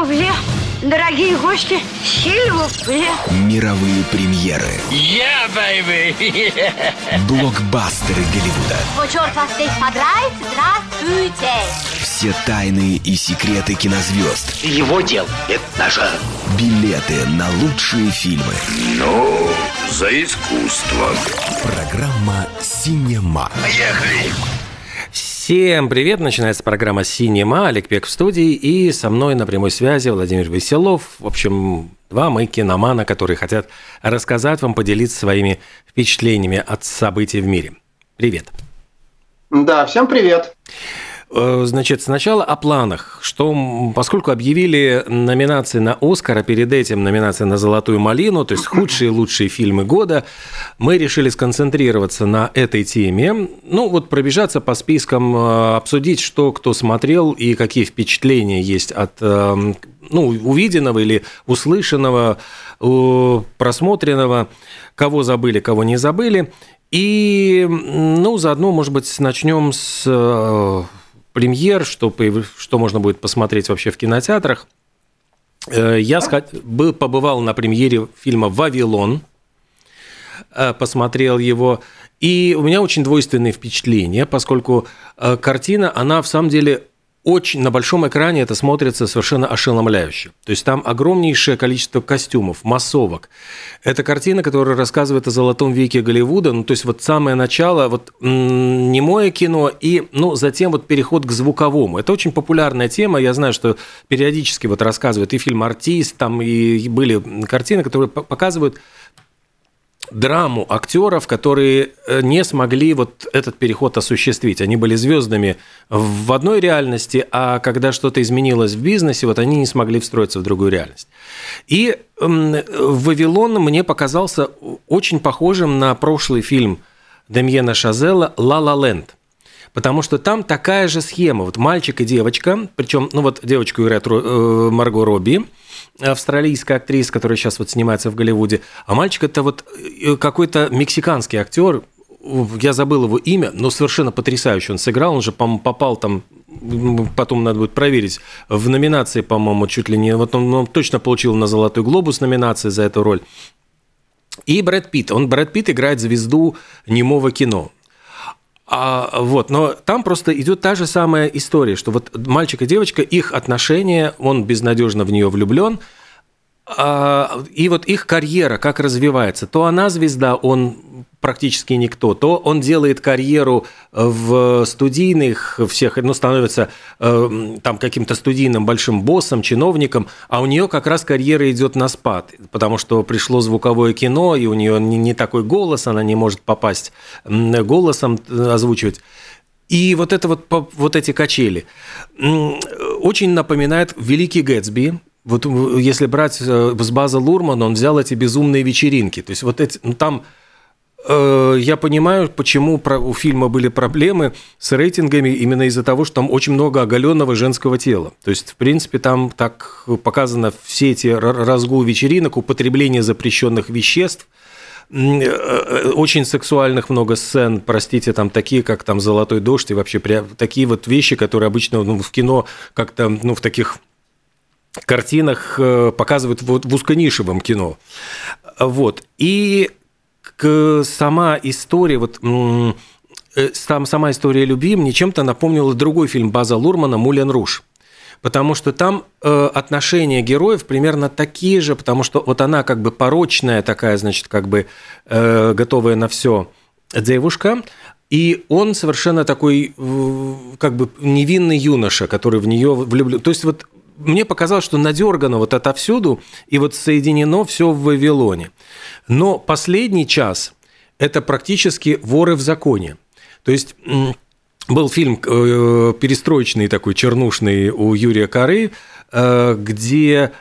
Сильвупле. Дорогие гости, сильвупле. Мировые премьеры. Yeah, baby! Блокбастеры Голливуда. О, черт вас всех подрает, здравствуйте! Все тайны и секреты кинозвезд. Его дел – это наше. Билеты на лучшие фильмы. Ну, за искусство. Программа «Синема». Поехали! Всем привет! Начинается программа «Синема». Олег Пек в студии. И со мной на прямой связи Владимир Веселов. В общем, два мы киномана, которые хотят рассказать вам, поделиться своими впечатлениями от событий в мире. Привет! Да, всем привет. Э, Значит, сначала о планах. Что, поскольку объявили номинации на Оскар, а перед этим номинации на Золотую малину, то есть худшие и лучшие фильмы года, мы решили сконцентрироваться на этой теме. Ну, вот пробежаться по спискам, э, обсудить, что кто смотрел и какие впечатления есть от э, ну, увиденного или услышанного, э, просмотренного, кого забыли, кого не забыли. И, ну, заодно, может быть, начнем с э, премьер, что, что можно будет посмотреть вообще в кинотеатрах. Э, Я был, побывал на премьере фильма «Вавилон», э, посмотрел его, и у меня очень двойственные впечатления, поскольку э, картина, она в самом деле очень на большом экране это смотрится совершенно ошеломляюще. То есть там огромнейшее количество костюмов, массовок. Это картина, которая рассказывает о золотом веке Голливуда. Ну, то есть вот самое начало, вот немое кино и, ну, затем вот переход к звуковому. Это очень популярная тема. Я знаю, что периодически вот рассказывают и фильм «Артист», там и были картины, которые по- показывают драму актеров, которые э, не смогли вот этот переход осуществить. Они были звездами в одной реальности, а когда что-то изменилось в бизнесе, вот они не смогли встроиться в другую реальность. И м, «Вавилон» мне показался очень похожим на прошлый фильм Демьена Шазела «Ла Ла Ленд». Потому что там такая же схема. Вот мальчик и девочка, причем, ну вот девочку играет э, Марго Робби, австралийская актриса, которая сейчас вот снимается в Голливуде, а мальчик это вот э, какой-то мексиканский актер, я забыл его имя, но совершенно потрясающе он сыграл, он же по-моему, попал там, потом надо будет проверить, в номинации, по-моему, чуть ли не, вот он, он точно получил на «Золотой глобус» номинации за эту роль. И Брэд Питт, он Брэд Питт играет звезду немого кино. А, вот, но там просто идет та же самая история, что вот мальчик и девочка, их отношения, он безнадежно в нее влюблен, и вот их карьера как развивается. То она звезда, он практически никто, то он делает карьеру в студийных всех, ну, становится э, там каким-то студийным большим боссом, чиновником, а у нее как раз карьера идет на спад, потому что пришло звуковое кино, и у нее не, не такой голос, она не может попасть голосом э, озвучивать. И вот это вот, вот эти качели м, очень напоминает «Великий Гэтсби», вот э, если брать э, с базы Лурмана, он взял эти безумные вечеринки. То есть вот эти, ну, там э, я понимаю, почему про- у фильма были проблемы с рейтингами именно из-за того, что там очень много оголенного женского тела. То есть, в принципе, там так показано все эти разгул вечеринок, употребление запрещенных веществ, э, очень сексуальных много сцен, простите, там такие, как там «Золотой дождь» и вообще такие вот вещи, которые обычно ну, в кино как-то, ну, в таких картинах э, показывают вот в узконишевом кино. Вот. И сама история, вот м, э, сам, сама история любви мне чем-то напомнила другой фильм База Лурмана «Мулен Руж». Потому что там э, отношения героев примерно такие же, потому что вот она как бы порочная такая, значит, как бы э, готовая на все девушка, и он совершенно такой как бы невинный юноша, который в нее влюблен. То есть вот мне показалось, что надергано вот отовсюду, и вот соединено все в Вавилоне. Но последний час – это практически воры в законе. То есть был фильм э, перестроечный такой, чернушный у Юрия Коры, э, где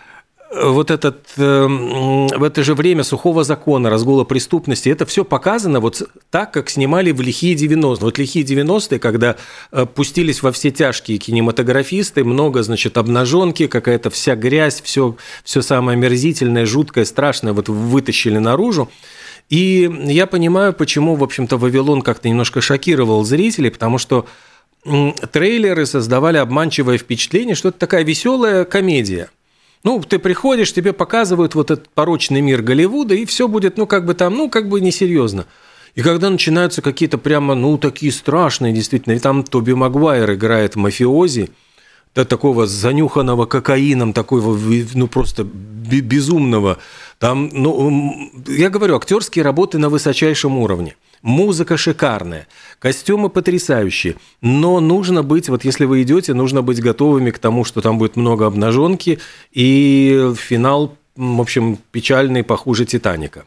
вот этот, э, м, в это же время сухого закона, разгула преступности, это все показано вот так, как снимали в лихие 90-е. Вот лихие 90-е, когда э, пустились во все тяжкие кинематографисты, много, значит, обнаженки, какая-то вся грязь, все, все самое омерзительное, жуткое, страшное вот вытащили наружу. И я понимаю, почему, в общем-то, «Вавилон» как-то немножко шокировал зрителей, потому что трейлеры создавали обманчивое впечатление, что это такая веселая комедия. Ну, ты приходишь, тебе показывают вот этот порочный мир Голливуда, и все будет, ну, как бы там, ну, как бы несерьезно. И когда начинаются какие-то прямо, ну, такие страшные, действительно, и там Тоби Магуайр играет мафиози, да, такого занюханного кокаином, такого, ну, просто безумного. Там, ну, я говорю, актерские работы на высочайшем уровне. Музыка шикарная, костюмы потрясающие, но нужно быть, вот если вы идете, нужно быть готовыми к тому, что там будет много обнаженки, и финал, в общем, печальный, похуже Титаника.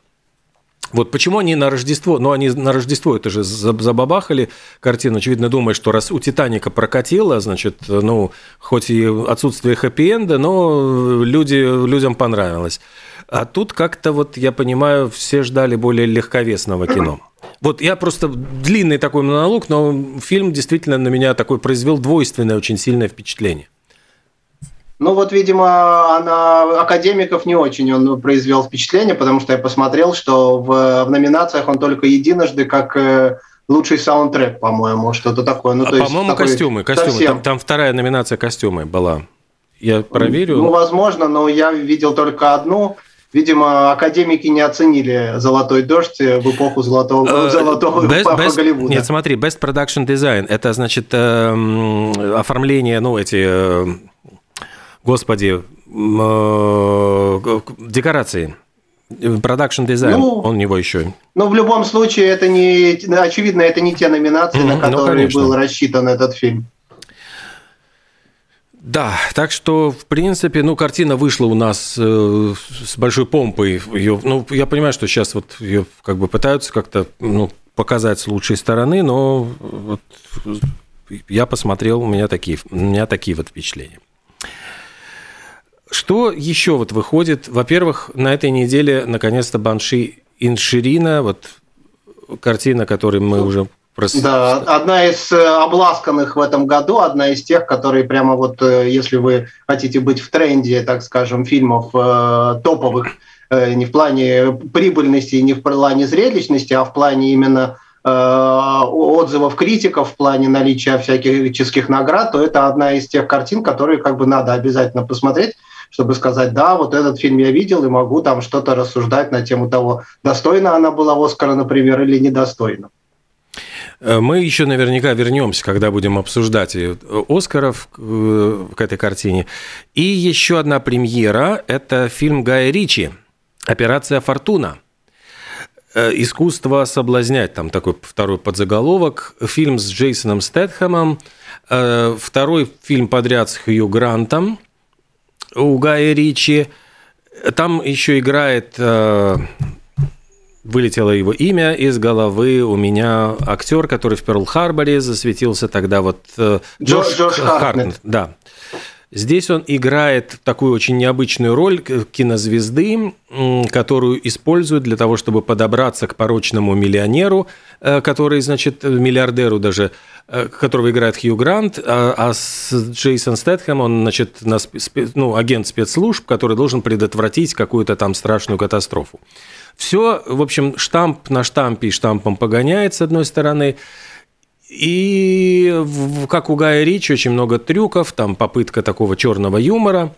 Вот почему они на Рождество, ну они на Рождество это же забабахали картину, очевидно, думая, что раз у Титаника прокатило, значит, ну, хоть и отсутствие хэппи-энда, но люди, людям понравилось. А тут как-то вот, я понимаю, все ждали более легковесного кино. Вот я просто длинный такой монолог, но фильм действительно на меня такой произвел двойственное очень сильное впечатление. Ну вот, видимо, на академиков не очень он произвел впечатление, потому что я посмотрел, что в, в номинациях он только единожды как э, лучший саундтрек, по-моему, что-то такое. Ну, а, по-моему, костюмы, костюмы. Там, там вторая номинация костюмы была. Я проверю. Ну, возможно, но я видел только одну. Видимо, академики не оценили «Золотой дождь» в эпоху «Золотого, э, золотого best, best, Голливуда. Нет, смотри, Best Production Design – это, значит, э, оформление, ну, эти, э, господи, э, декорации. Production design, ну, у него еще. Ну, в любом случае, это не, очевидно, это не те номинации, mm-hmm, на ну, которые ну, был рассчитан этот фильм. Да, так что, в принципе, ну, картина вышла у нас э, с большой помпой. Ее, ну, я понимаю, что сейчас вот ее как бы пытаются как-то ну, показать с лучшей стороны, но вот я посмотрел, у меня такие, у меня такие вот впечатления. Что еще вот выходит? Во-первых, на этой неделе наконец-то Банши Инширина, вот картина, которой мы уже Да, одна из э, обласканных в этом году, одна из тех, которые прямо вот, э, если вы хотите быть в тренде, так скажем, фильмов э, топовых, не в плане прибыльности, не в плане зрелищности, а в плане именно отзывов критиков, в плане наличия всяких наград, то это одна из тех картин, которые как бы надо обязательно посмотреть, чтобы сказать, да, вот этот фильм я видел и могу там что-то рассуждать на тему того, достойна она была Оскара, например, или недостойна. Э, мы еще наверняка вернемся, когда будем обсуждать Оскаров э, к этой картине. И еще одна премьера – это фильм Гая Ричи «Операция Фортуна». Э, «Искусство соблазнять», там такой второй подзаголовок. Фильм с Джейсоном Стэтхэмом. Второй фильм подряд с Хью Грантом у Гая Ричи. Там еще играет вылетело его имя из головы. У меня актер, который в Перл-Харборе засветился тогда, вот э, Джордж, Джордж Хартнет. Да. Здесь он играет такую очень необычную роль кинозвезды, которую используют для того, чтобы подобраться к порочному миллионеру, э, который, значит, миллиардеру даже, э, которого играет Хью Грант, а, а с Джейсон Стэтхэм он, значит, на, ну, агент спецслужб, который должен предотвратить какую-то там страшную катастрофу. Все, в общем, штамп на штампе и штампом погоняет, с одной стороны. И как у Гая Ричи, очень много трюков, там попытка такого черного юмора.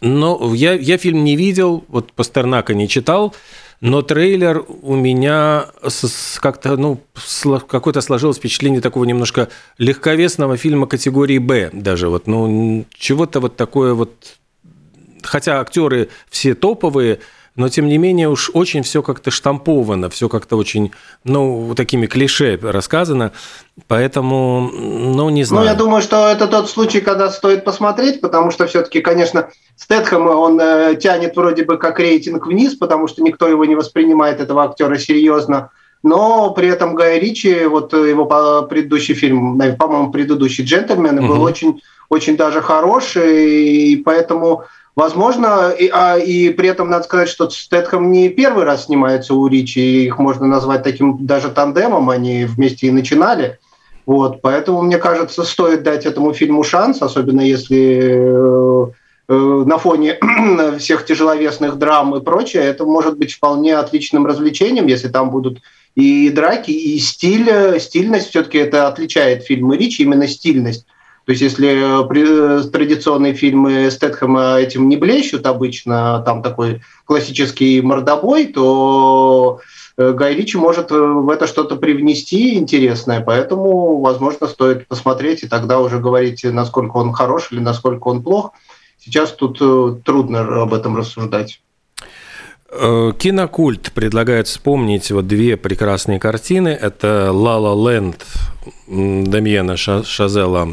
Но я, я фильм не видел, вот Пастернака не читал, но трейлер у меня как-то, ну, какое-то сложилось впечатление такого немножко легковесного фильма категории «Б» даже. Вот, ну, чего-то вот такое вот... Хотя актеры все топовые, но тем не менее уж очень все как-то штамповано, все как-то очень, ну, такими клише рассказано, поэтому, ну, не знаю. Ну, я думаю, что это тот случай, когда стоит посмотреть, потому что все-таки, конечно, Стэтхэм, он э, тянет вроде бы как рейтинг вниз, потому что никто его не воспринимает, этого актера, серьезно, но при этом Гай Ричи, вот его предыдущий фильм, по-моему, предыдущий «Джентльмен», угу. был очень, очень даже хороший, и поэтому Возможно, и, а, и при этом надо сказать, что Стэтхэм не первый раз снимается у Ричи, их можно назвать таким даже тандемом, они вместе и начинали. Вот, поэтому, мне кажется, стоит дать этому фильму шанс, особенно если э, э на фоне всех тяжеловесных драм и прочее, это может быть вполне отличным развлечением, если там будут и драки, и стиль, стильность, все-таки это отличает фильмы Ричи, именно стильность То есть если традиционные фильмы Стэтхэма этим не блещут обычно, там такой классический мордобой, то Гай Ричи может в это что-то привнести интересное, поэтому, возможно, стоит посмотреть и тогда уже говорить, насколько он хорош или насколько он плох. Сейчас тут трудно об этом рассуждать. Э, кинокульт предлагает вспомнить вот две прекрасные картины. Это «Ла Ла Ленд» Дамьена Шазела,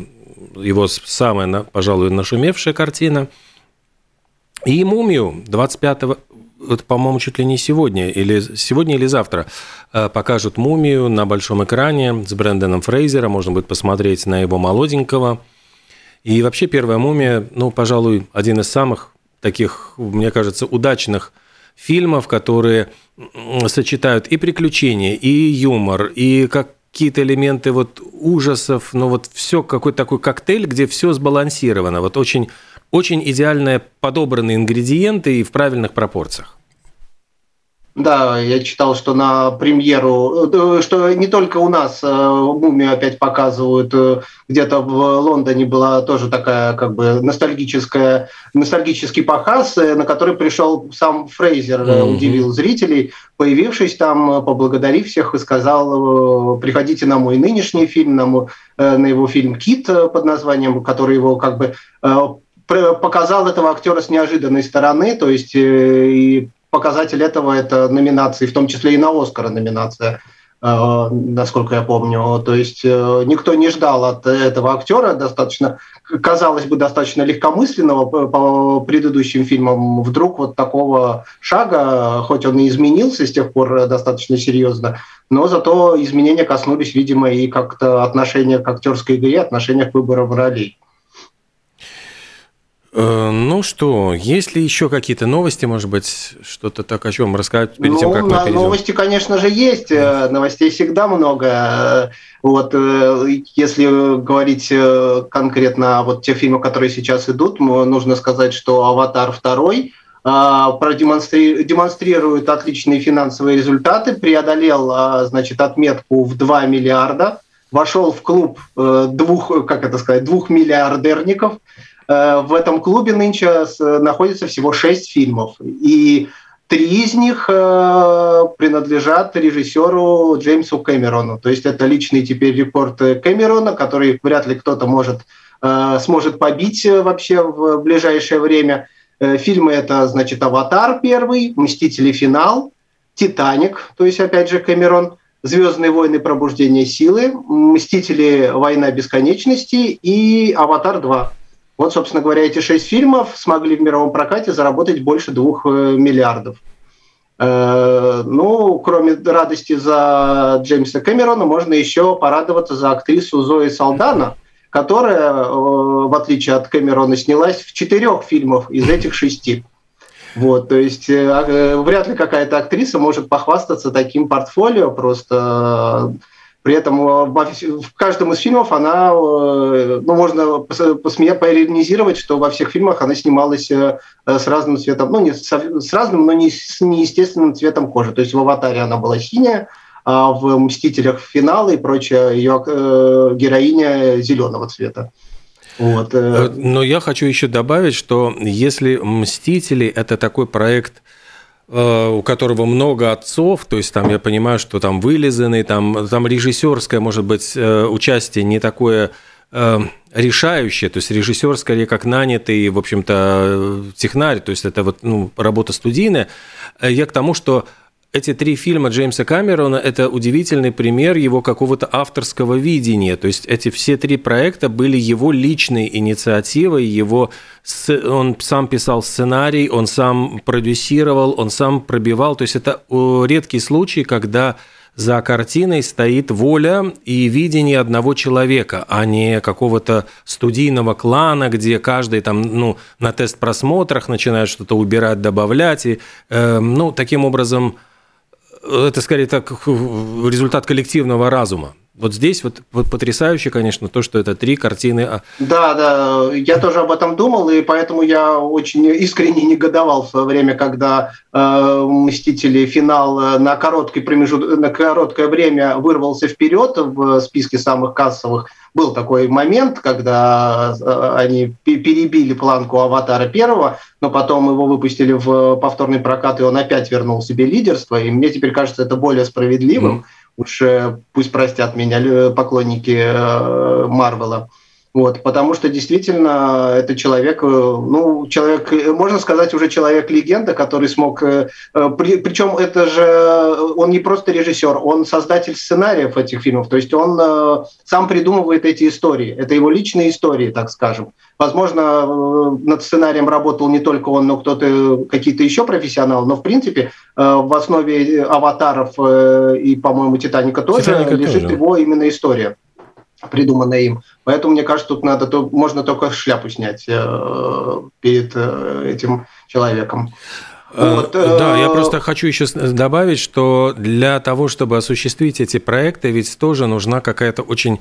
его самая, пожалуй, нашумевшая картина. И «Мумию» 25 это, по-моему, чуть ли не сегодня, или сегодня или завтра э, покажут «Мумию» на большом экране с Брэндоном Фрейзером. Можно будет посмотреть на его молоденького. И вообще первая «Мумия», ну, пожалуй, один из самых таких, мне кажется, удачных – фильмов, которые сочетают и приключения, и юмор, и какие-то элементы вот ужасов, но вот все какой-то такой коктейль, где все сбалансировано, вот очень, очень идеально подобранные ингредиенты и в правильных пропорциях. Да, я читал, что на премьеру, э, что не только у нас э, «Мумию» опять показывают, э, где-то в Лондоне была тоже такая как бы ностальгическая, ностальгический показ, на который пришел сам Фрейзер, mm-hmm. удивил зрителей, появившись там, поблагодарив всех и сказал, приходите на мой нынешний фильм, на, мой, на его фильм «Кит» под названием, который его как бы показал этого актера с неожиданной стороны, то есть и показатель этого – это номинации, в том числе и на «Оскара» номинация, э, насколько я помню. То есть э, никто не ждал от этого актера достаточно, казалось бы, достаточно легкомысленного по предыдущим фильмам, вдруг вот такого шага, хоть он и изменился с тех пор достаточно серьезно, но зато изменения коснулись, видимо, и как-то отношения к актерской игре, отношения к выборам ролей. Э, ну что, есть ли еще какие-то новости, может быть, что-то так о чем рассказать перед ну, тем, как мы перейдем? Новости, конечно же, есть. Э, новостей всегда много. Э, вот если говорить конкретно вот те фильмы, которые сейчас идут, нужно сказать, что «Аватар 2» продемонстрирует отличные финансовые результаты, преодолел, значит, отметку в 2 миллиарда, вошел в клуб двух, как это сказать, двух миллиардерников – в этом клубе нынче находится всего шесть фильмов. И три из них э, принадлежат режиссеру Джеймсу Кэмерону. То есть это личный теперь рекорд Кэмерона, который вряд ли кто-то может, э, сможет побить вообще в ближайшее время. Фильмы это, значит, «Аватар» первый, «Мстители. Финал», «Титаник», то есть, опять же, Кэмерон, «Звездные войны. Пробуждение силы», «Мстители. Война бесконечности» и «Аватар 2». Вот, собственно говоря, эти шесть фильмов смогли в мировом прокате заработать больше двух э, миллиардов. Э, ну, кроме радости за Джеймса Кэмерона, можно еще порадоваться за актрису Зои Салдана, которая, э, в отличие от Кэмерона, снялась в четырех фильмах из этих шести. Вот, то есть вряд ли какая-то актриса может похвастаться таким портфолио, просто при этом э, в каждом из фильмов она, э, ну, можно посмеяться, поиронизировать, что во всех фильмах она снималась э, с разным цветом, ну, не с разным, но не с неестественным цветом кожи. То есть в «Аватаре» она была синяя, а в «Мстителях» финала и прочее ее героиня зеленого цвета. Вот. Но я хочу еще добавить, что если «Мстители» – это такой проект – у которого много отцов, то есть там я понимаю, что там вылизанный, там, там режиссерское, может быть, э, участие не такое э, решающее, то есть режиссер скорее как нанятый, в общем-то, технарь, то есть это вот ну, работа студийная. Я к тому, что эти три фильма Джеймса Камерона – это удивительный пример его какого-то авторского видения. То есть эти все три проекта были его личной инициативой, его, он сам писал сценарий, он сам продюсировал, он сам пробивал. То есть это редкий случай, когда за картиной стоит воля и видение одного человека, а не какого-то студийного клана, где каждый там, ну, на тест-просмотрах начинает что-то убирать, добавлять. И, э, ну, таким образом, это скорее так результат коллективного разума. Вот здесь вот, вот потрясающе, конечно, то, что это три картины. А да, да, я тоже об этом думал, и поэтому я очень искренне негодовал в свое время, когда э, «Мстители» финал э, на, короткий промежут... на короткое время вырвался вперед в списке самых кассовых. Был такой момент, когда э, они перебили планку «Аватара» первого, но потом его выпустили в повторный прокат, и он опять вернул себе лидерство, и мне теперь кажется это более справедливым. Mm Уж пусть простят меня поклонники э, Марвела. Вот, потому что действительно это человек, э, ну, человек, э, можно сказать, уже человек-легенда, который смог, при, причем это же, он не просто режиссер, он создатель сценариев этих фильмов, то есть он сам придумывает эти истории, это его личные истории, так скажем. Возможно, над сценарием работал не только он, но кто-то, какие-то еще профессионалы, но в принципе в основе аватаров и, по-моему, Титаника тоже Титаника лежит тоже. его именно история придуманная им. Поэтому, мне кажется, тут надо, то, можно только шляпу снять э, перед э, этим человеком. Э, вот, да, я просто хочу еще добавить, что для того, чтобы осуществить эти проекты, ведь тоже нужна какая-то очень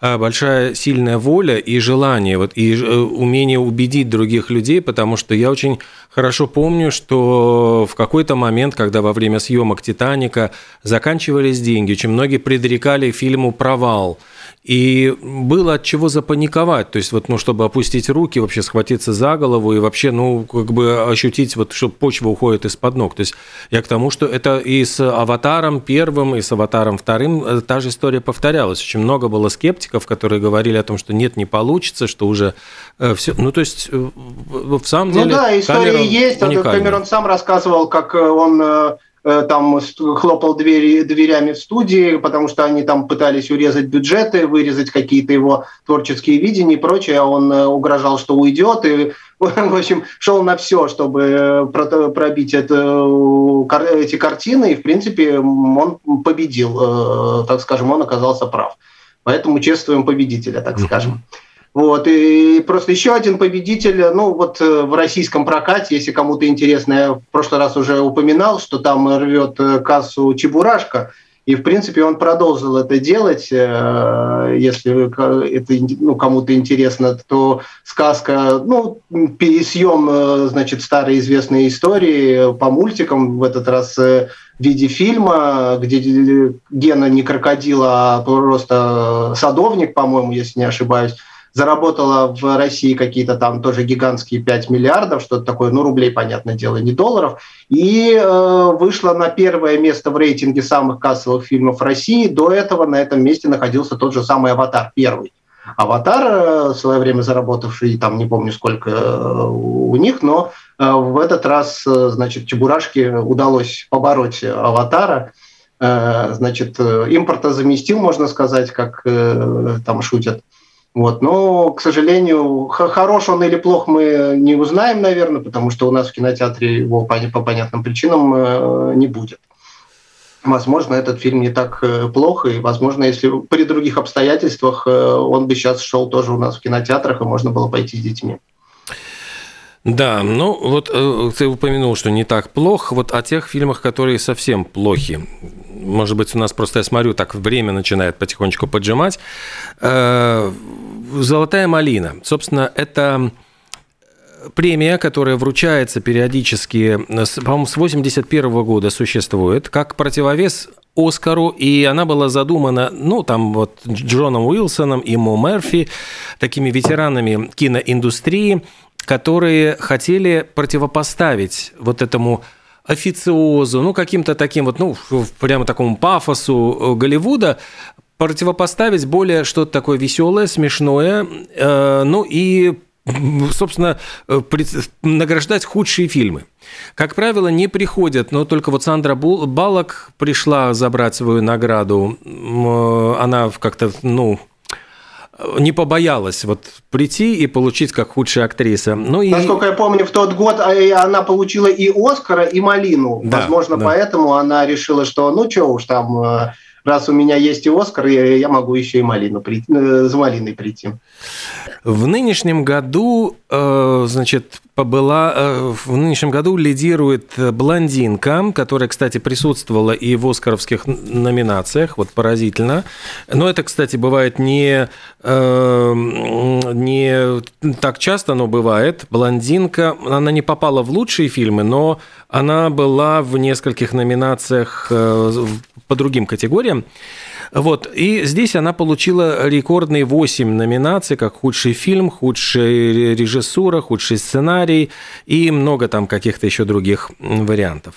большая сильная воля и желание, вот, и э, умение убедить других людей, потому что я очень хорошо помню, что в какой-то момент, когда во время съемок «Титаника» заканчивались деньги, очень многие предрекали фильму провал – и было от чего запаниковать, то есть вот, ну, чтобы опустить руки, вообще схватиться за голову и вообще, ну, как бы ощутить, вот, что почва уходит из-под ног. То есть я к тому, что это и с «Аватаром» первым, и с «Аватаром» вторым э, та же история повторялась. Очень много было скептиков, которые говорили о том, что нет, не получится, что уже э, все, ну, то есть э, в самом ну деле... Ну да, история есть, уникальная. Камерон сам рассказывал, как он там хлопал двери, дверями в студии, потому что они там пытались урезать бюджеты, вырезать какие-то его творческие видения и прочее, а он э, угрожал, что уйдет, и, в общем, шел на все, чтобы э, пробить это, эти картины, и, в принципе, он победил, так скажем, он оказался прав. Поэтому чествуем победителя, так скажем. Вот, и просто еще один победитель, ну вот э, в российском прокате, если кому-то интересно, я в прошлый раз уже упоминал, что там рвет э, кассу Чебурашка, и, в принципе, он продолжил это делать. Э, если это ну, кому-то интересно, то сказка, ну, пересъем, значит, старые известные истории по мультикам, в этот раз в виде фильма, где Гена не крокодил, а просто садовник, по-моему, если не ошибаюсь заработала в России какие-то там тоже гигантские 5 миллиардов, что-то такое, ну, рублей, понятное дело, не долларов, и э, вышла на первое место в рейтинге самых кассовых фильмов России. До этого на этом месте находился тот же самый «Аватар» первый. «Аватар», э, в свое время заработавший, там не помню сколько э, у них, но э, в этот раз, значит, Чебурашке удалось побороть «Аватара», значит, импорта заместил, можно сказать, как там шутят. Вот. Но, к сожалению, хорош он или плох мы не узнаем, наверное, потому что у нас в кинотеатре его по, по понятным причинам э, не будет. Возможно, этот фильм не так э, плохо, и, возможно, если при других обстоятельствах э, он бы сейчас шел тоже у нас в кинотеатрах, и можно было пойти с детьми. Да, ну вот ты упомянул, что не так плохо. Вот о тех фильмах, которые совсем плохи может быть, у нас просто, я смотрю, так время начинает потихонечку поджимать. Э, «Золотая малина». Собственно, это премия, которая вручается периодически, по-моему, с 81 года существует, как противовес Оскару, и она была задумана, ну, там вот Джоном Уилсоном и Мо Мерфи, такими ветеранами киноиндустрии, которые хотели противопоставить вот этому официозу, ну, каким-то таким вот, ну, прямо такому пафосу э, Голливуда, противопоставить более что-то такое веселое, смешное, э, ну и собственно, э, награждать худшие фильмы. Как правило, не приходят, но только вот Сандра Балок пришла забрать свою награду. Она как-то, ну, не побоялась вот прийти и получить как худшая актриса. Ну, и... Насколько я помню, в тот год а, она получила и Оскара, и Малину. Да, Возможно, да. поэтому она решила, что ну что уж там, э, раз у меня есть и Оскар, я могу еще и Малину прийти, э, за Малиной прийти. В нынешнем году, э, значит, была, э, в нынешнем году лидирует «Блондинка», которая, кстати, присутствовала и в «Оскаровских» номинациях, вот поразительно. Но это, кстати, бывает не, э, не так часто, но бывает. «Блондинка», она не попала в лучшие фильмы, но она была в нескольких номинациях по другим категориям. Вот. И здесь она получила рекордные 8 номинаций, как худший фильм, худшая режиссура, худший сценарий и много там каких-то еще других вариантов.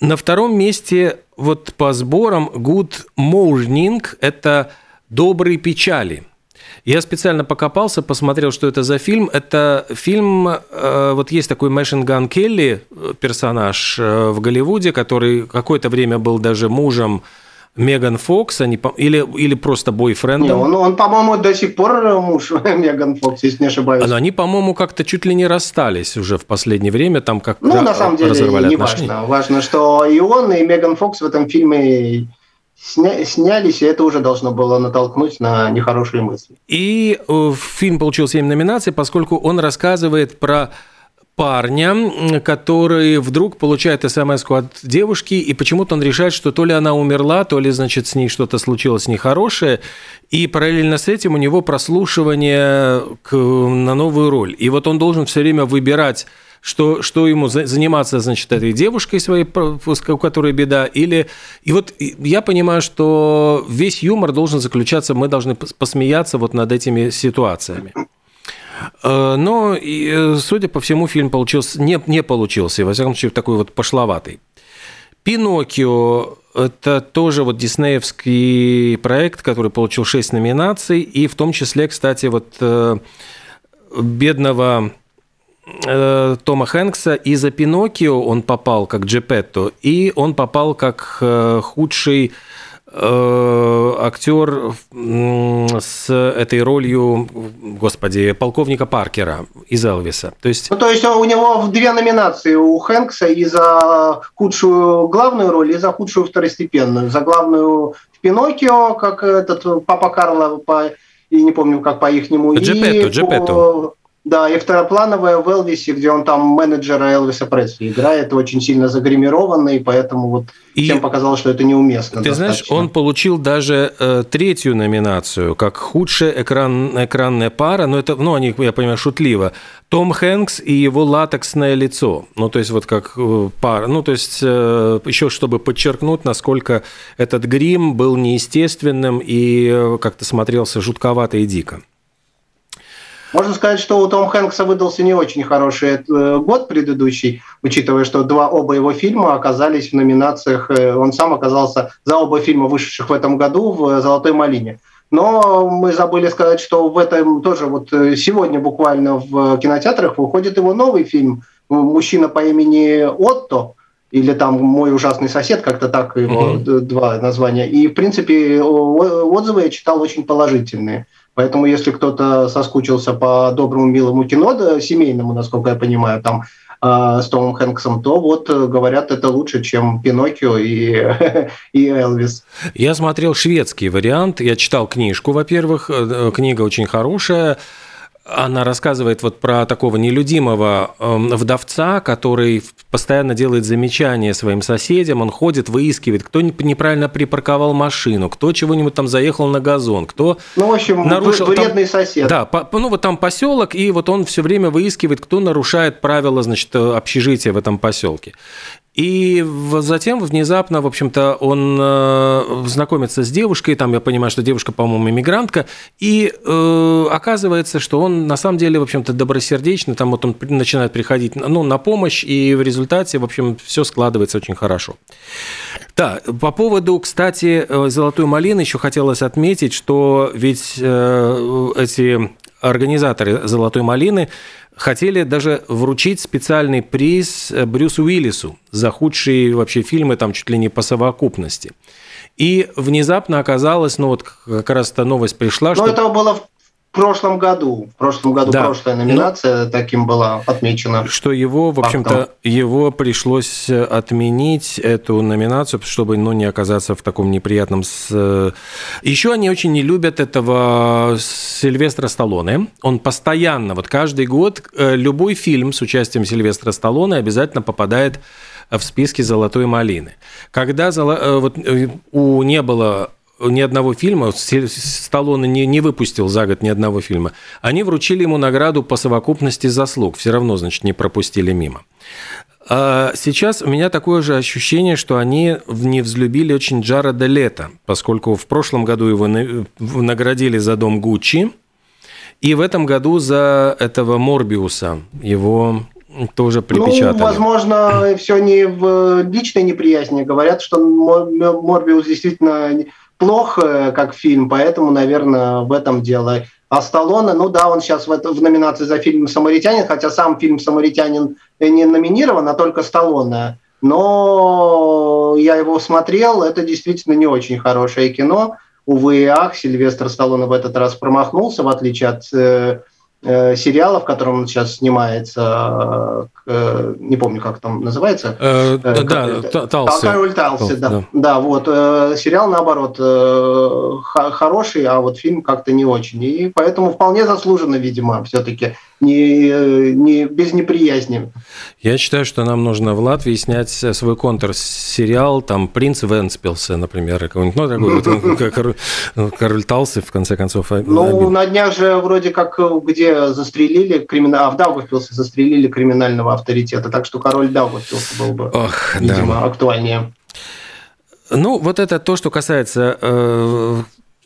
На втором месте вот по сборам Good Morning – это «Добрые печали». Я специально покопался, посмотрел, что это за фильм. Это фильм, э, вот есть такой Мэшин Ган Келли, персонаж э, в Голливуде, который какое-то время был даже мужем Меган Фокс, они, или, или просто бойфрендом? Не, он, он, по-моему, до сих пор муж Меган Фокс, если не ошибаюсь. Но они, по-моему, как-то чуть ли не расстались уже в последнее время, там как Ну, на самом деле, не важно. Важно, что и он, и Меган Фокс в этом фильме сня, снялись, и это уже должно было натолкнуть на нехорошие мысли. И э, фильм получил 7 номинаций, поскольку он рассказывает про парня, который вдруг получает смс от девушки, и почему-то он решает, что то ли она умерла, то ли, значит, с ней что-то случилось нехорошее, и параллельно с этим у него прослушивание к, на новую роль. И вот он должен все время выбирать что, что ему заниматься, значит, этой девушкой своей, у которой беда, или... И вот я понимаю, что весь юмор должен заключаться, мы должны посмеяться вот над этими ситуациями. Э, но, э, судя по всему, фильм получился, не, не получился, во всяком случае, такой вот пошловатый. «Пиноккио» – это тоже вот диснеевский проект, который получил 6 номинаций, и в том числе, кстати, вот э, бедного Тома Хэнкса и за Пиноккио он попал как Джепетто, и он попал как худший актер с этой ролью, господи, полковника Паркера из Элвиса. То есть, ну, то есть у него две номинации у Хэнкса и за худшую главную роль, и за худшую второстепенную. За главную в Пиноккио, как этот папа Карло, по, и не помню, как по ихнему. Джепетто, Джепетто. Да, и второплановая в Элвисе, где он там менеджера Элвиса Пресли играет, очень сильно загримированный, поэтому вот и всем показалось, что это неуместно. Ты достаточно. знаешь, он получил даже э, третью номинацию, как худшая экран, экранная пара, но это, ну, они, я понимаю, шутливо. Том Хэнкс и его латексное лицо. Ну, то есть вот как э, пара. Ну, то есть э, еще чтобы подчеркнуть, насколько этот грим был неестественным и э, как-то смотрелся жутковато и дико. Можно сказать, что у Тома Хэнкса выдался не очень хороший э, год предыдущий, учитывая, что два оба его фильма оказались в номинациях, э, он сам оказался за оба фильма, вышедших в этом году, в «Золотой малине». Но мы забыли сказать, что в этом тоже вот э, сегодня буквально в кинотеатрах выходит его новый фильм «Мужчина по имени Отто», или там «Мой ужасный сосед», как-то так его mm-hmm. два названия. И, в принципе, отзывы я читал очень положительные. Поэтому, если кто-то соскучился по доброму, милому кино, да, семейному, насколько я понимаю, там э, с Томом Хэнксом, то вот э, говорят, это лучше, чем Пиноккио и, и Элвис. Я смотрел шведский вариант, я читал книжку, во-первых, э, книга очень хорошая, она рассказывает вот про такого нелюдимого эм, вдовца, который постоянно делает замечания своим соседям, он ходит, выискивает, кто неправильно припарковал машину, кто чего-нибудь там заехал на газон, кто Ну, в общем, нарушил вредный там, сосед. Да, по, ну вот там поселок, и вот он все время выискивает, кто нарушает правила, значит, общежития в этом поселке. И затем внезапно, в общем-то, он э, знакомится с девушкой, там я понимаю, что девушка, по-моему, иммигрантка, и э, оказывается, что он на самом деле, в общем-то, добросердечный, там вот он начинает приходить ну, на помощь, и в результате, в общем, все складывается очень хорошо. Да, по поводу, кстати, э, «Золотой малины» еще хотелось отметить, что ведь э, эти организаторы «Золотой малины» хотели даже вручить специальный приз э, Брюсу Уиллису за худшие вообще фильмы, там чуть ли не по совокупности. И внезапно оказалось, ну вот как раз эта новость пришла, Но что... это было прошлом году. В прошлом году Да. прошлая номинация таким была отмечена. Что его, в общем-то, его пришлось э, отменить, эту номинацию, чтобы ну, не оказаться в таком неприятном... С... Еще они очень не любят этого Сильвестра Сталлоне. Он постоянно, вот каждый год, э, любой фильм с участием Сильвестра Сталлоне обязательно попадает в списки «Золотой малины». Когда э, вот, э, у не было ни одного фильма, Сталлоне не, не выпустил за год ни одного фильма, они вручили ему награду по совокупности заслуг, все равно, значит, не пропустили мимо. А сейчас у меня такое же ощущение, что они не взлюбили очень Джареда Лето, поскольку в прошлом году его наградили за дом Гуччи, и в этом году за этого Морбиуса его тоже припечатали. Ну, возможно, все не в личной неприязни. Говорят, что Мор- Морбиус действительно плох э, как фильм, поэтому, наверное, в этом дело. А Сталлоне, ну да, он сейчас в, это- в номинации за фильм «Самаритянин», хотя сам фильм «Самаритянин» не номинирован, а только Сталлоне. Но я его смотрел, это действительно не очень хорошее кино. Увы и ах, Сильвестр Сталлоне в этот раз промахнулся, в отличие от э, сериала, в котором он сейчас снимается, э, э, не помню, как там называется. Э, Э, да, как- Талси. Король Талси, да. да. да. вот. э, сериал, наоборот, э, хороший, а вот фильм как-то не очень. И поэтому вполне заслуженно, видимо, все-таки не, э, не, без неприязни. Я считаю, что нам нужно в Латвии снять свой контр-сериал, там «Принц Венспилса», например, какой-нибудь, ну, такой вот, ну, король, ну, король Талси, в конце концов. Ну, обид. на днях же вроде как, э, где застрелили, кримина... а в Даугавпилсе застрелили криминального авторитета, так что король Даугавпилса был бы, Ох, да. видимо, актуальнее. Ну, вот это то, что касается э,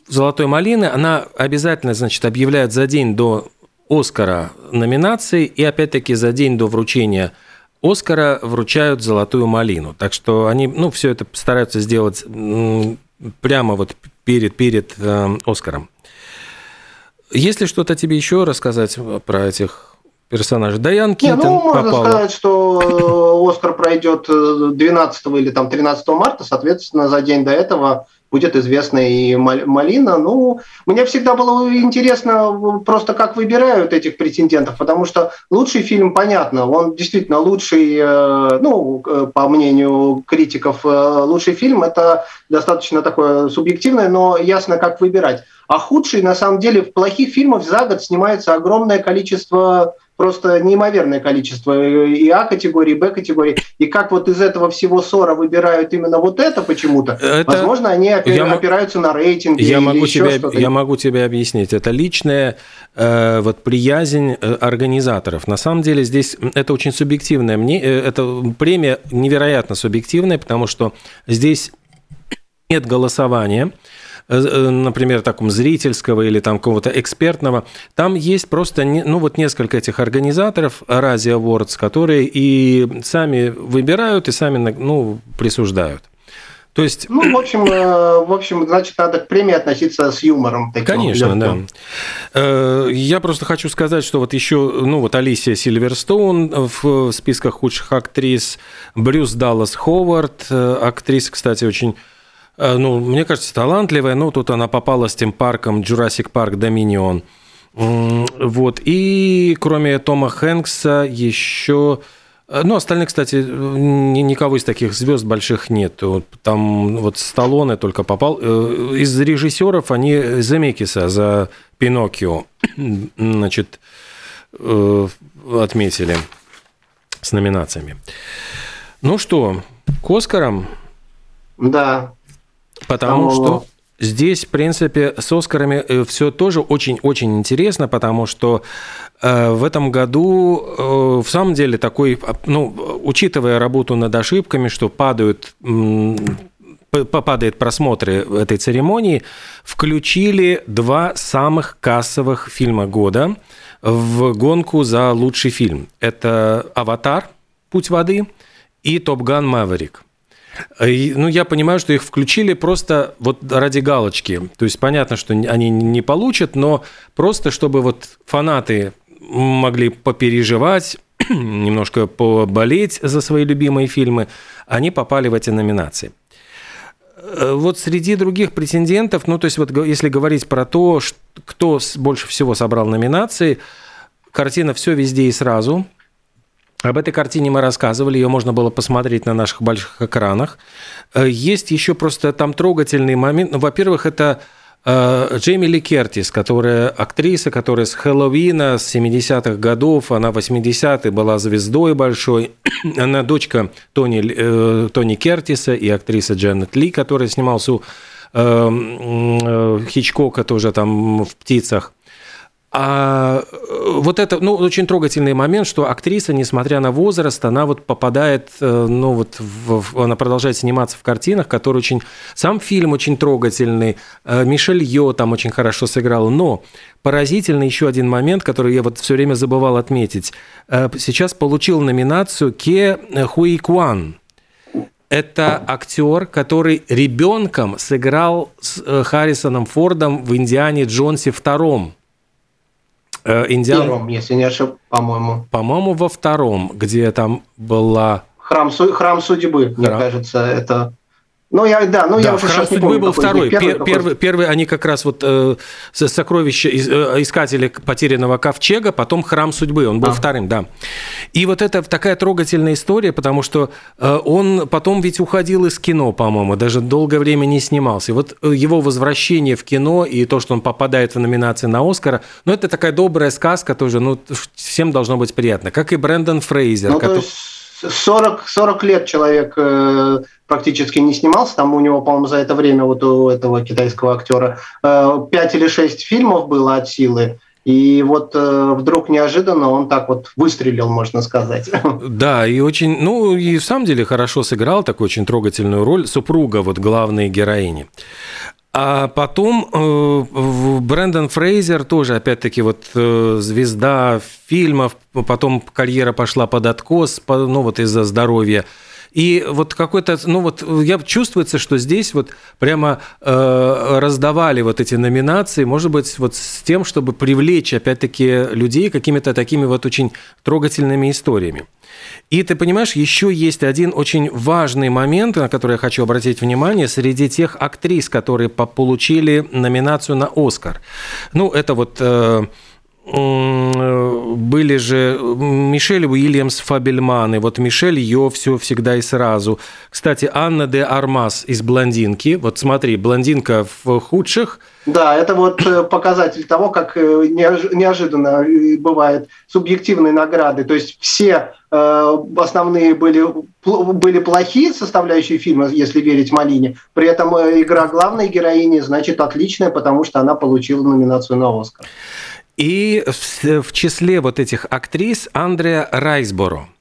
«Золотой малины». Она обязательно, значит, объявляет за день до «Оскара» номинации, и опять-таки за день до вручения «Оскара» вручают «Золотую малину». Так что они, ну, все это стараются сделать прямо вот перед, перед э, «Оскаром». Есть ли что-то тебе еще рассказать про этих персонажей? Дайан Не, Китон ну, можно попала. сказать, что э, Оскар пройдет э, 12 или там 13 марта, соответственно, за день до этого будет известна и Мал- Малина. Ну, мне всегда было интересно просто, как выбирают этих претендентов, потому что лучший фильм, понятно, он действительно лучший, э, ну, э, по мнению критиков, э, лучший фильм – это достаточно такое субъективное, но ясно, как выбирать. А худший, на самом деле, в плохих фильмах за год снимается огромное количество просто неимоверное количество и А-категории, и Б-категории. И как вот из этого всего ссора выбирают именно вот это почему-то, Это- возможно, они опи- Я опираются на рейтинги Я или могу, еще тебе, что-то. я могу тебе объяснить. Это личная э, вот приязнь э, организаторов. На самом деле здесь это очень субъективная. Мне, э, эта премия невероятно субъективная, потому что здесь нет голосования, э, э, например, таком зрительского или там какого-то экспертного. Там есть просто, ну вот несколько этих организаторов Рази Awards, которые и сами выбирают, и сами, ну, присуждают. То есть Ну, в общем, э, в общем, значит, надо к премии относиться с юмором. Таким Конечно, да. легким. Э, Я просто хочу сказать, что вот еще, ну вот Алисия Сильверстоун в списках худших актрис, Брюс Даллас Ховард, э, актриса, кстати, очень, э, ну, мне кажется, талантливая, но тут она попала с тем парком Jurassic Park Dominion. Вот, и кроме Тома Хэнкса еще... э, Ну, остальных, кстати, ни- никого из таких звезд больших нет. Там вот Сталлоне только попал. Э, Из режиссеров они Земекиса за Пиноккио, значит, э, отметили с номинациями. Ну что, к Оскарам, Да. Потому Там, что здесь, в принципе, с Оскарами все тоже очень-очень интересно, потому что э, в этом году э, в самом деле такой, а, ну, учитывая работу над ошибками, что падают м, п- падает просмотры этой церемонии, включили два самых кассовых фильма года в гонку за лучший фильм. Это «Аватар. Путь воды» и «Топ Ган Маверик». И, Ну, я понимаю, что их включили просто вот ради галочки. То есть понятно, что они не получат, но просто чтобы вот фанаты могли попереживать, немножко поболеть за свои любимые фильмы, они попали в эти номинации. э, вот среди других претендентов, ну, то есть вот если говорить про то, кто больше всего собрал номинации, картина «Все везде и сразу», об этой картине мы рассказывали, ее можно было посмотреть на наших больших экранах. Э, есть еще просто там трогательный момент. Ну, во-первых, это э, Джейми Ли Кертис, которая актриса, которая с Хэллоуина, с 70-х годов, она 80-й была звездой большой. она дочка Тони, э, Тони Кертиса и актриса Джанет Ли, которая снималась у Хичкока тоже там в «Птицах». А э, вот это, ну, очень трогательный момент, что актриса, несмотря на возраст, она вот попадает, э, ну, вот, в, она продолжает сниматься в картинах, которые очень... Сам фильм очень трогательный, э, Мишель Йо там очень хорошо сыграл, но поразительный еще один момент, который я вот все время забывал отметить. Сейчас получил номинацию Ке Хуи Куан. Это актер, который ребенком сыграл с Харрисоном Фордом в «Индиане Джонсе втором». Э, Индиан... Первом, если не ошибаюсь, по-моему. По-моему, во втором, где там была... Храм, храм судьбы, Храм. мне кажется, это ну, я, да, ну, да, я уже Храм сейчас не помню, был второй. Первый, первый, первый, они как раз вот э, сокровища, э, искатели потерянного ковчега, потом храм судьбы, он был а. вторым, да. И вот это такая трогательная история, потому что э, он потом ведь уходил из кино, по-моему, даже долгое время не снимался. И вот э, его возвращение в кино и то, что он попадает в номинации на Оскара, ну, это такая добрая сказка тоже, ну, всем должно быть приятно. Как и Брэндон Фрейзер. Ну, который... 40, 40 лет человек э, практически не снимался. Там у него, по-моему, за это время вот у этого китайского актера э, 5 или 6 фильмов было от силы. И вот э, вдруг неожиданно он так вот выстрелил, можно сказать. Да, и очень, ну и в самом деле хорошо сыграл такую очень трогательную роль супруга вот главной героини. А потом э, Брэндон Фрейзер тоже, опять-таки, вот э, звезда фильмов, потом карьера пошла под откос, ну вот из-за здоровья. И вот какой-то, ну вот я чувствуется, что здесь вот прямо э, раздавали вот эти номинации, может быть, вот с тем, чтобы привлечь опять-таки людей какими-то такими вот очень трогательными историями. И ты понимаешь, еще есть один очень важный момент, на который я хочу обратить внимание, среди тех актрис, которые получили номинацию на Оскар. Ну, это вот э, были же Мишель Уильямс Фабельман, и вот Мишель Йо все всегда и сразу. Кстати, Анна де Армас из «Блондинки». Вот смотри, «Блондинка» в худших. Да, это вот э, показатель того, как э, неожиданно э, бывает субъективные награды. То есть все основные были, были плохие составляющие фильма, если верить Малине. При этом игра главной героини, значит, отличная, потому что она получила номинацию на «Оскар». И в, числе вот этих актрис Андреа Райсборо –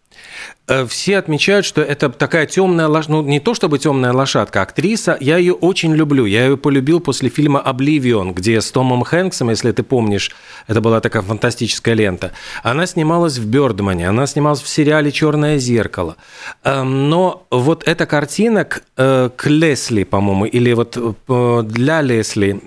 все отмечают, что это такая темная лошадка, ну не то чтобы темная лошадка, актриса, я ее очень люблю, я ее полюбил после фильма «Обливион», где с Томом Хэнксом, если ты помнишь, это была такая фантастическая лента, она снималась в «Бёрдмане», она снималась в сериале «Черное зеркало», эм, но вот эта картина к, э, к Лесли, по-моему, или вот э, для Лесли,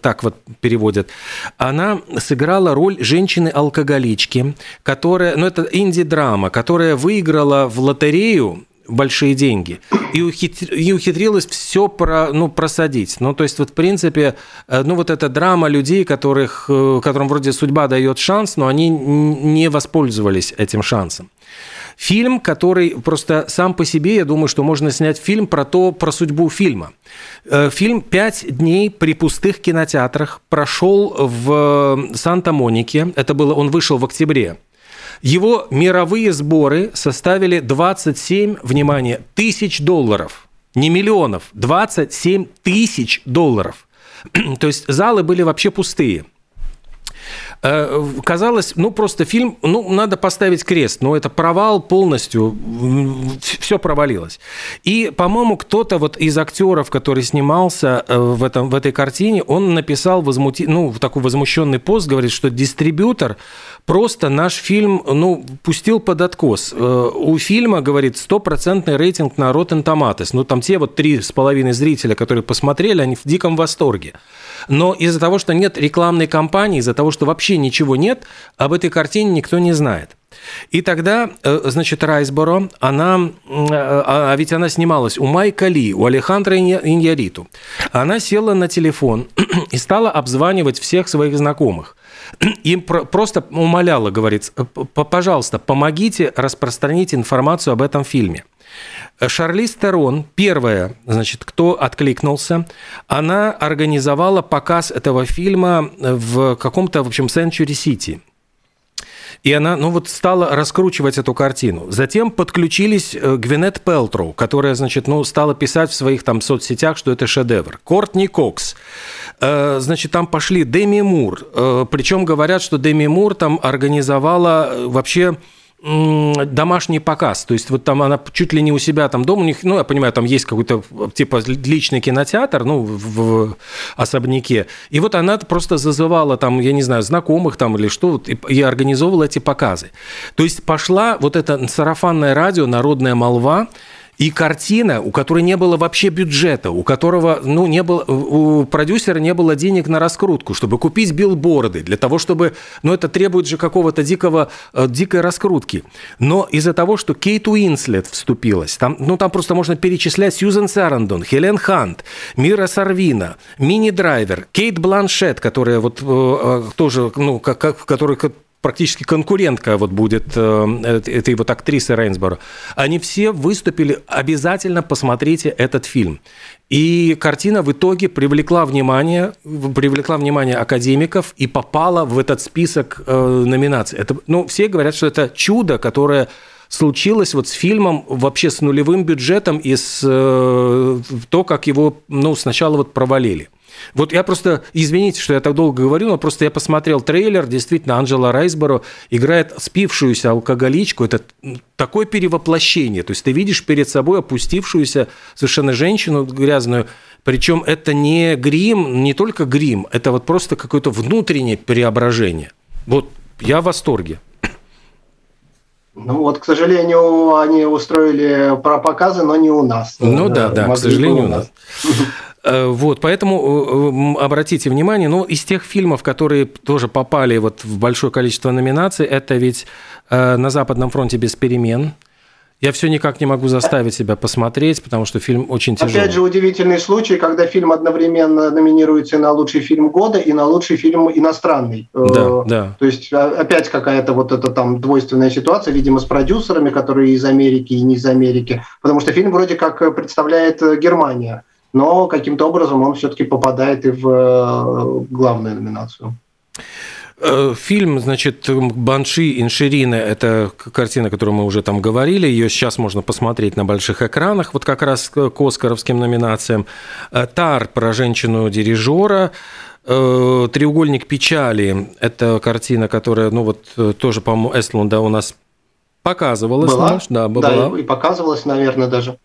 так вот переводят, она сыграла роль женщины-алкоголички, которая, ну это инди-драма, которая выиграла выиграла в лотерею большие деньги и, ухитр... и ухитрилась все про, ну, просадить. Ну, то есть, вот, в принципе, э, ну, вот эта драма людей, которых, э, которым вроде судьба дает шанс, но они не воспользовались этим шансом. Фильм, который просто сам по себе, я думаю, что можно снять фильм про то, про судьбу фильма. Э, фильм «Пять дней при пустых кинотеатрах» прошел в Санта-Монике. Это было, он вышел в октябре. Его мировые сборы составили 27, внимание, тысяч долларов. Не миллионов, 27 тысяч долларов. То есть залы были вообще пустые. Э, казалось, ну просто фильм, ну надо поставить крест, но это провал полностью, все провалилось. И, по-моему, кто-то вот из актеров, который снимался э, в, этом, в этой картине, он написал возмути... ну, такой возмущенный пост, говорит, что дистрибьютор просто наш фильм, ну, пустил под откос. Э, у фильма, говорит, стопроцентный рейтинг на Rotten Tomatoes. Ну, там те вот три с половиной зрителя, которые посмотрели, они в диком восторге. Но из-за того, что нет рекламной кампании, из-за того, что вообще вообще ничего нет, об этой картине никто не знает. И тогда, э, значит, Райсборо, она, а, а ведь она снималась у Майка Ли, у Алехандро Иньяриту. Она села на телефон и стала обзванивать всех своих знакомых. Им просто умоляла, говорит, пожалуйста, помогите распространить информацию об этом фильме. Шарлиз Терон, первая, значит, кто откликнулся, она организовала показ этого фильма в каком-то, в общем, City. И она, ну вот, стала раскручивать эту картину. Затем подключились э, Гвинет Пелтроу, которая, значит, ну, стала писать в своих там соцсетях, что это шедевр. Кортни Кокс. Э, значит, там пошли Деми Мур. Э, Причем говорят, что Деми Мур там организовала вообще домашний показ. То есть вот там она чуть ли не у себя там дома, у них, ну, я понимаю, там есть какой-то типа личный кинотеатр, ну, в, в особняке. И вот она просто зазывала там, я не знаю, знакомых там или что, и, и организовывала эти показы. То есть пошла вот это сарафанное радио, народная молва, и картина, у которой не было вообще бюджета, у которого, ну, не было, у продюсера не было денег на раскрутку, чтобы купить билборды, для того, чтобы, ну, это требует же какого-то дикого, э, дикой раскрутки. Но из-за того, что Кейт Уинслет вступилась, там, ну, там просто можно перечислять Сьюзен Сарандон, Хелен Хант, Мира Сарвина, Мини Драйвер, Кейт Бланшет, которая вот э, э тоже, ну, как, как, которая практически конкурентка вот будет э, этой вот актрисы Рейнсборо, они все выступили, обязательно посмотрите этот фильм. И картина в итоге привлекла внимание, привлекла внимание академиков и попала в этот список э, номинаций. Это, ну, все говорят, что это чудо, которое случилось вот с фильмом вообще с нулевым бюджетом и с э, то, как его ну, сначала вот провалили. Вот я просто, извините, что я так долго говорю, но просто я посмотрел трейлер, действительно, Анджела Райсборо играет спившуюся алкоголичку, это такое перевоплощение, то есть ты видишь перед собой опустившуюся совершенно женщину грязную, причем это не грим, не только грим, это вот просто какое-то внутреннее преображение. Вот я в восторге. Ну вот, к сожалению, они устроили показы, но не у нас. Ну да, да, к сожалению, у нас. Э, вот, поэтому э, обратите внимание, ну, из тех фильмов, которые тоже попали вот в большое количество номинаций, это ведь э, «На Западном фронте без перемен», я все никак не могу заставить себя посмотреть, потому что фильм очень тяжелый. Опять же, удивительный случай, когда фильм одновременно номинируется на лучший фильм года и на лучший фильм иностранный. Да, да. То есть а, опять какая-то вот эта там двойственная ситуация, видимо, с продюсерами, которые из Америки и не из Америки, потому что фильм вроде как представляет Германия но каким-то образом он все-таки попадает и в э, главную номинацию. Э, фильм, значит, «Банши Инширина» – это картина, о которой мы уже там говорили. Ее сейчас можно посмотреть на больших экранах, вот как раз к оскаровским номинациям. Э, «Тар» про женщину-дирижера. «Треугольник печали» – это картина, которая, ну вот, тоже, по-моему, Эстлунда у нас показывалась. Была, да, была. да, и показывалась, наверное, даже.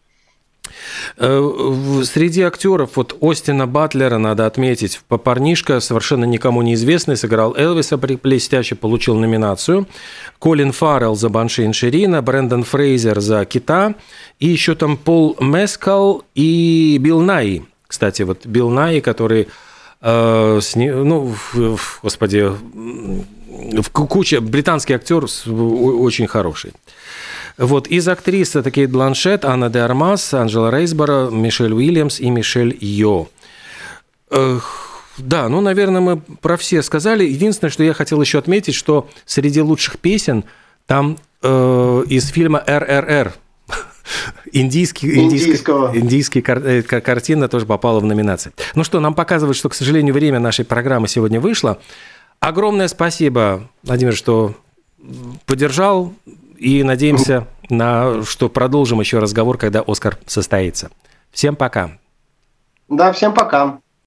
Э, среди актеров вот Остина Батлера надо отметить, парнишка совершенно никому неизвестный, сыграл Элвиса блестяще, получил номинацию. Колин Фаррелл за Банши Инширина, Брэндон Фрейзер за Кита, и еще там Пол Мескал и Билл Най. Кстати, вот Билл Най, который э, сни... ну, господи, в куче британский актер очень хороший. Вот, из актрис Кейт Бланшет, Анна де Армас, Анджела Рейсборо, Мишель Уильямс и Мишель Йо. Да, ну, наверное, мы про все сказали. Единственное, что я хотел еще отметить, что среди лучших песен там э, из фильма «РРР» Индийский, индийская, индийская э, картина тоже попала в номинации. Ну что, нам показывают, что, к сожалению, время нашей программы сегодня вышло. Огромное спасибо, Владимир, что поддержал и надеемся, на, что продолжим еще разговор, когда Оскар состоится. Всем пока. Да, всем пока.